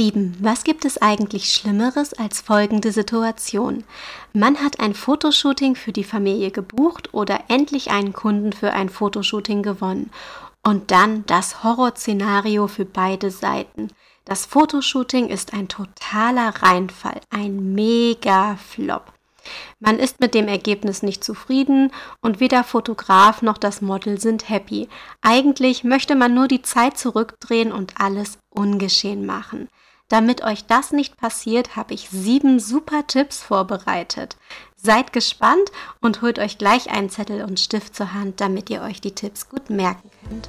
7. Was gibt es eigentlich Schlimmeres als folgende Situation? Man hat ein Fotoshooting für die Familie gebucht oder endlich einen Kunden für ein Fotoshooting gewonnen. Und dann das Horrorszenario für beide Seiten. Das Fotoshooting ist ein totaler Reinfall, ein Mega-Flop. Man ist mit dem Ergebnis nicht zufrieden und weder Fotograf noch das Model sind happy. Eigentlich möchte man nur die Zeit zurückdrehen und alles ungeschehen machen. Damit euch das nicht passiert, habe ich sieben super Tipps vorbereitet. Seid gespannt und holt euch gleich einen Zettel und Stift zur Hand, damit ihr euch die Tipps gut merken könnt.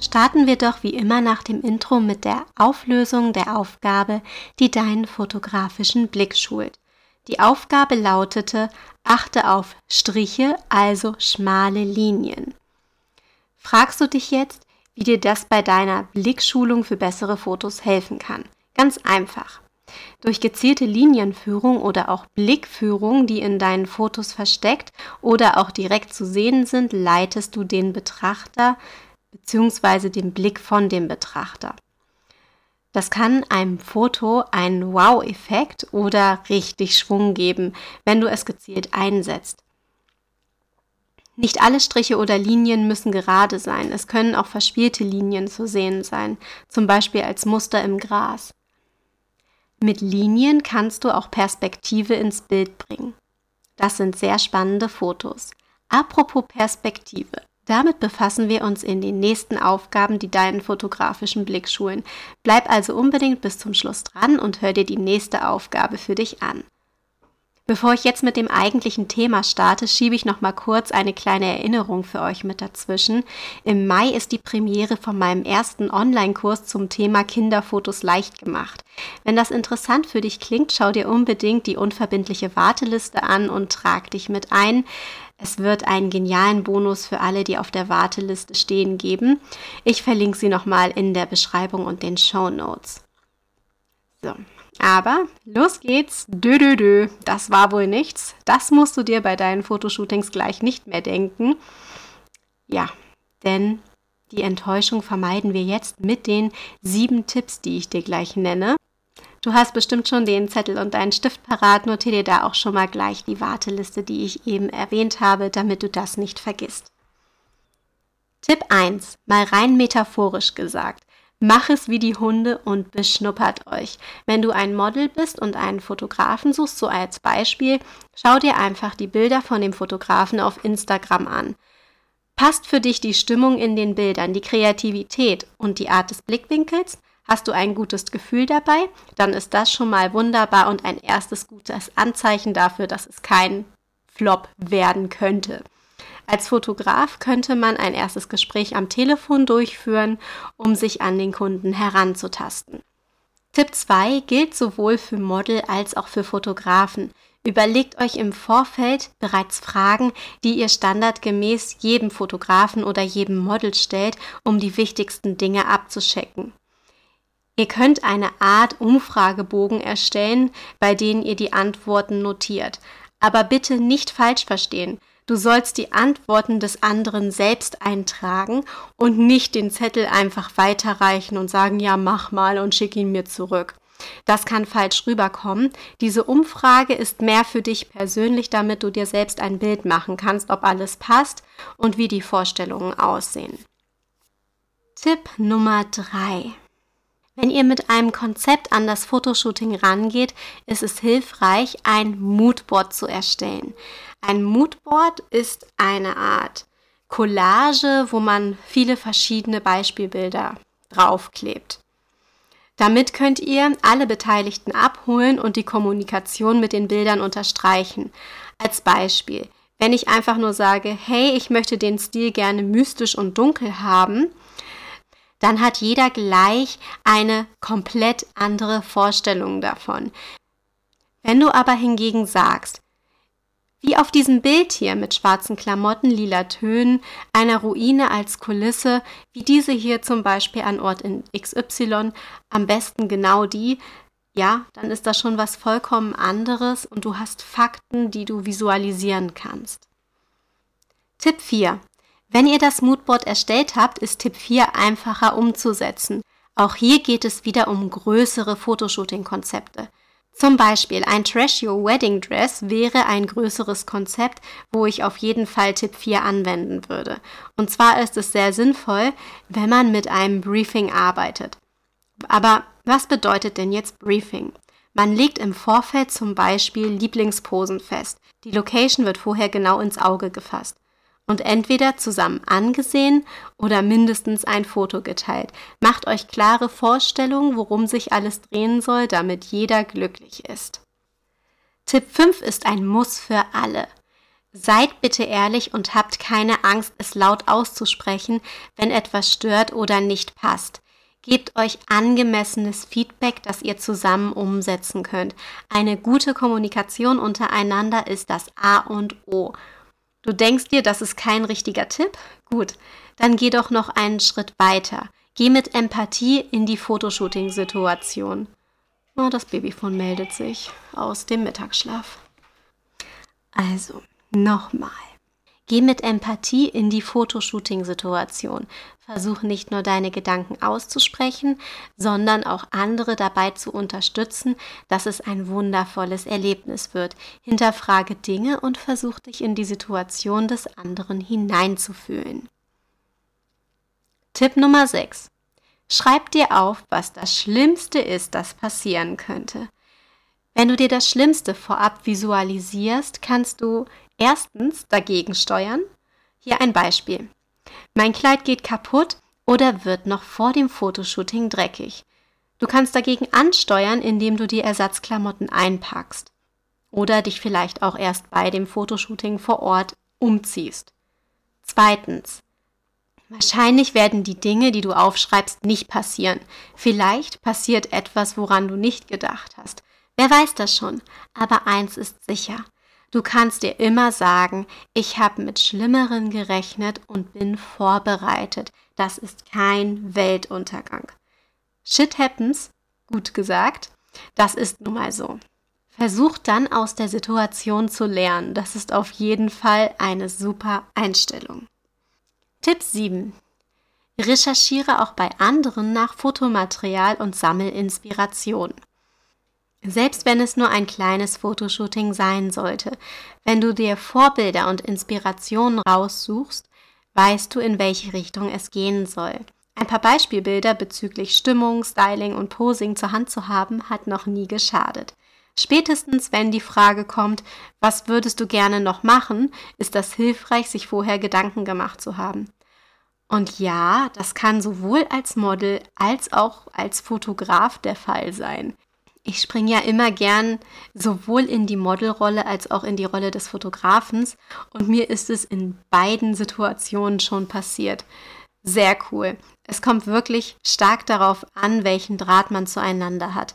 Starten wir doch wie immer nach dem Intro mit der Auflösung der Aufgabe, die deinen fotografischen Blick schult. Die Aufgabe lautete, achte auf Striche, also schmale Linien. Fragst du dich jetzt, wie dir das bei deiner Blickschulung für bessere Fotos helfen kann? Ganz einfach. Durch gezielte Linienführung oder auch Blickführung, die in deinen Fotos versteckt oder auch direkt zu sehen sind, leitest du den Betrachter bzw. den Blick von dem Betrachter. Das kann einem Foto einen Wow-Effekt oder richtig Schwung geben, wenn du es gezielt einsetzt. Nicht alle Striche oder Linien müssen gerade sein. Es können auch verspielte Linien zu sehen sein, zum Beispiel als Muster im Gras. Mit Linien kannst du auch Perspektive ins Bild bringen. Das sind sehr spannende Fotos. Apropos Perspektive. Damit befassen wir uns in den nächsten Aufgaben, die deinen fotografischen Blick schulen. Bleib also unbedingt bis zum Schluss dran und hör dir die nächste Aufgabe für dich an. Bevor ich jetzt mit dem eigentlichen Thema starte, schiebe ich noch mal kurz eine kleine Erinnerung für euch mit dazwischen. Im Mai ist die Premiere von meinem ersten Online-Kurs zum Thema Kinderfotos leicht gemacht. Wenn das interessant für dich klingt, schau dir unbedingt die unverbindliche Warteliste an und trag dich mit ein. Es wird einen genialen Bonus für alle, die auf der Warteliste stehen, geben. Ich verlinke sie nochmal in der Beschreibung und den Show Notes. So, aber los geht's. Dö, dö, dö. Das war wohl nichts. Das musst du dir bei deinen Fotoshootings gleich nicht mehr denken. Ja, denn die Enttäuschung vermeiden wir jetzt mit den sieben Tipps, die ich dir gleich nenne. Du hast bestimmt schon den Zettel und deinen Stift parat. Notiere dir da auch schon mal gleich die Warteliste, die ich eben erwähnt habe, damit du das nicht vergisst. Tipp 1. Mal rein metaphorisch gesagt. Mach es wie die Hunde und beschnuppert euch. Wenn du ein Model bist und einen Fotografen suchst, so als Beispiel, schau dir einfach die Bilder von dem Fotografen auf Instagram an. Passt für dich die Stimmung in den Bildern, die Kreativität und die Art des Blickwinkels? Hast du ein gutes Gefühl dabei, dann ist das schon mal wunderbar und ein erstes gutes Anzeichen dafür, dass es kein Flop werden könnte. Als Fotograf könnte man ein erstes Gespräch am Telefon durchführen, um sich an den Kunden heranzutasten. Tipp 2 gilt sowohl für Model als auch für Fotografen. Überlegt euch im Vorfeld bereits Fragen, die ihr standardgemäß jedem Fotografen oder jedem Model stellt, um die wichtigsten Dinge abzuschecken. Ihr könnt eine Art Umfragebogen erstellen, bei denen ihr die Antworten notiert. Aber bitte nicht falsch verstehen. Du sollst die Antworten des anderen selbst eintragen und nicht den Zettel einfach weiterreichen und sagen, ja, mach mal und schick ihn mir zurück. Das kann falsch rüberkommen. Diese Umfrage ist mehr für dich persönlich, damit du dir selbst ein Bild machen kannst, ob alles passt und wie die Vorstellungen aussehen. Tipp Nummer drei: wenn ihr mit einem Konzept an das Fotoshooting rangeht, ist es hilfreich, ein Moodboard zu erstellen. Ein Moodboard ist eine Art Collage, wo man viele verschiedene Beispielbilder draufklebt. Damit könnt ihr alle Beteiligten abholen und die Kommunikation mit den Bildern unterstreichen. Als Beispiel, wenn ich einfach nur sage, hey, ich möchte den Stil gerne mystisch und dunkel haben, dann hat jeder gleich eine komplett andere Vorstellung davon. Wenn du aber hingegen sagst, wie auf diesem Bild hier mit schwarzen Klamotten, lila Tönen, einer Ruine als Kulisse, wie diese hier zum Beispiel an Ort in XY, am besten genau die, ja, dann ist das schon was vollkommen anderes und du hast Fakten, die du visualisieren kannst. Tipp 4. Wenn ihr das Moodboard erstellt habt, ist Tipp 4 einfacher umzusetzen. Auch hier geht es wieder um größere Fotoshooting-Konzepte. Zum Beispiel ein Trash Your Wedding Dress wäre ein größeres Konzept, wo ich auf jeden Fall Tipp 4 anwenden würde. Und zwar ist es sehr sinnvoll, wenn man mit einem Briefing arbeitet. Aber was bedeutet denn jetzt Briefing? Man legt im Vorfeld zum Beispiel Lieblingsposen fest. Die Location wird vorher genau ins Auge gefasst und entweder zusammen angesehen oder mindestens ein Foto geteilt. Macht euch klare Vorstellungen, worum sich alles drehen soll, damit jeder glücklich ist. Tipp 5 ist ein Muss für alle. Seid bitte ehrlich und habt keine Angst, es laut auszusprechen, wenn etwas stört oder nicht passt. Gebt euch angemessenes Feedback, das ihr zusammen umsetzen könnt. Eine gute Kommunikation untereinander ist das A und O. Du denkst dir, das ist kein richtiger Tipp? Gut, dann geh doch noch einen Schritt weiter. Geh mit Empathie in die Fotoshooting-Situation. Oh, das Babyfon meldet sich aus dem Mittagsschlaf. Also, nochmal. Geh mit Empathie in die Fotoshooting-Situation. Versuch nicht nur deine Gedanken auszusprechen, sondern auch andere dabei zu unterstützen, dass es ein wundervolles Erlebnis wird. Hinterfrage Dinge und versuch dich in die Situation des anderen hineinzufühlen. Tipp Nummer 6. Schreib dir auf, was das Schlimmste ist, das passieren könnte. Wenn du dir das Schlimmste vorab visualisierst, kannst du Erstens dagegen steuern. Hier ein Beispiel. Mein Kleid geht kaputt oder wird noch vor dem Fotoshooting dreckig. Du kannst dagegen ansteuern, indem du die Ersatzklamotten einpackst oder dich vielleicht auch erst bei dem Fotoshooting vor Ort umziehst. Zweitens. Wahrscheinlich werden die Dinge, die du aufschreibst, nicht passieren. Vielleicht passiert etwas, woran du nicht gedacht hast. Wer weiß das schon? Aber eins ist sicher. Du kannst dir immer sagen, ich habe mit Schlimmeren gerechnet und bin vorbereitet. Das ist kein Weltuntergang. Shit happens, gut gesagt, das ist nun mal so. Versuch dann aus der Situation zu lernen. Das ist auf jeden Fall eine super Einstellung. Tipp 7. Recherchiere auch bei anderen nach Fotomaterial und sammel Inspiration. Selbst wenn es nur ein kleines Fotoshooting sein sollte, wenn du dir Vorbilder und Inspirationen raussuchst, weißt du, in welche Richtung es gehen soll. Ein paar Beispielbilder bezüglich Stimmung, Styling und Posing zur Hand zu haben, hat noch nie geschadet. Spätestens wenn die Frage kommt, was würdest du gerne noch machen, ist das hilfreich, sich vorher Gedanken gemacht zu haben. Und ja, das kann sowohl als Model als auch als Fotograf der Fall sein ich springe ja immer gern sowohl in die Modelrolle als auch in die Rolle des Fotografens und mir ist es in beiden Situationen schon passiert. Sehr cool. Es kommt wirklich stark darauf an, welchen Draht man zueinander hat.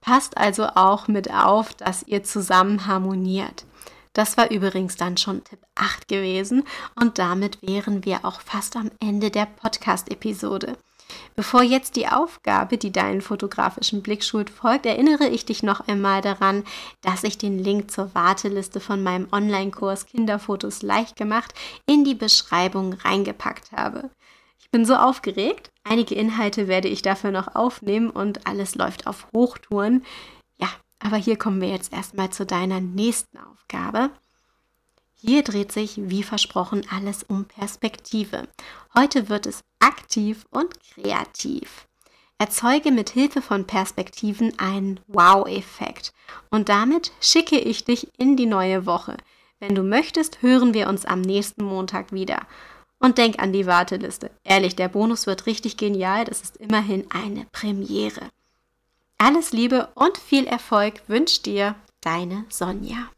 Passt also auch mit auf, dass ihr zusammen harmoniert. Das war übrigens dann schon Tipp 8 gewesen und damit wären wir auch fast am Ende der Podcast-Episode. Bevor jetzt die Aufgabe, die deinen fotografischen Blick schult, folgt, erinnere ich dich noch einmal daran, dass ich den Link zur Warteliste von meinem Online-Kurs Kinderfotos leicht gemacht in die Beschreibung reingepackt habe. Ich bin so aufgeregt. Einige Inhalte werde ich dafür noch aufnehmen und alles läuft auf Hochtouren. Ja, aber hier kommen wir jetzt erstmal zu deiner nächsten Aufgabe. Hier dreht sich, wie versprochen, alles um Perspektive. Heute wird es aktiv und kreativ. Erzeuge mit Hilfe von Perspektiven einen Wow-Effekt. Und damit schicke ich dich in die neue Woche. Wenn du möchtest, hören wir uns am nächsten Montag wieder. Und denk an die Warteliste. Ehrlich, der Bonus wird richtig genial. Das ist immerhin eine Premiere. Alles Liebe und viel Erfolg wünscht dir deine Sonja.